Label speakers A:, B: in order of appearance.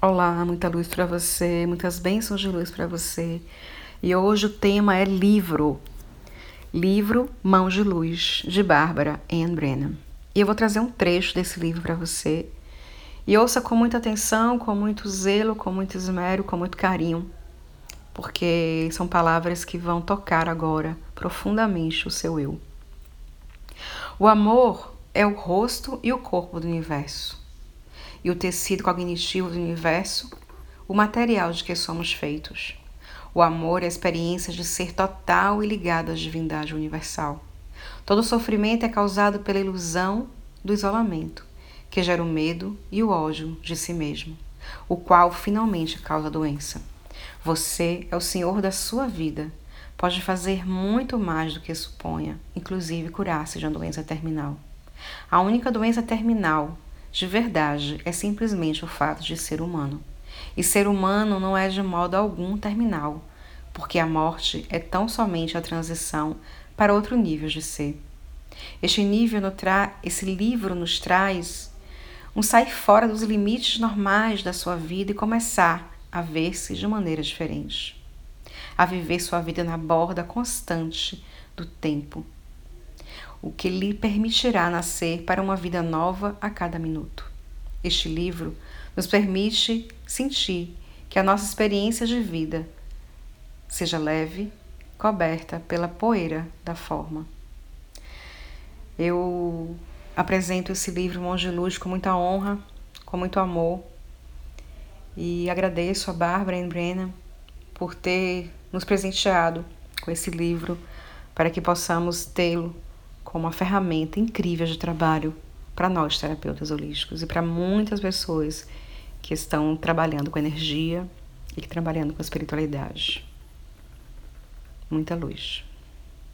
A: Olá, muita luz para você, muitas bênçãos de luz para você. E hoje o tema é livro. Livro Mãos de Luz, de Bárbara Ann Brennan. E eu vou trazer um trecho desse livro para você. E ouça com muita atenção, com muito zelo, com muito esmero, com muito carinho, porque são palavras que vão tocar agora profundamente o seu eu. O amor é o rosto e o corpo do universo e o tecido cognitivo do universo, o material de que somos feitos. O amor é a experiência de ser total e ligado à divindade universal. Todo sofrimento é causado pela ilusão do isolamento, que gera o medo e o ódio de si mesmo, o qual finalmente causa a doença. Você é o senhor da sua vida. Pode fazer muito mais do que suponha, inclusive curar-se de uma doença terminal. A única doença terminal de verdade é simplesmente o fato de ser humano. E ser humano não é de modo algum terminal, porque a morte é tão somente a transição para outro nível de ser. Este nível esse livro nos traz um sair fora dos limites normais da sua vida e começar a ver-se de maneira diferente. A viver sua vida na borda constante do tempo o que lhe permitirá nascer para uma vida nova a cada minuto. Este livro nos permite sentir que a nossa experiência de vida seja leve, coberta pela poeira da forma. Eu apresento esse livro Monge Luz com muita honra, com muito amor e agradeço a Bárbara Brennan por ter nos presenteado com esse livro para que possamos tê-lo como uma ferramenta incrível de trabalho para nós terapeutas holísticos e para muitas pessoas que estão trabalhando com energia e que trabalhando com espiritualidade. Muita luz.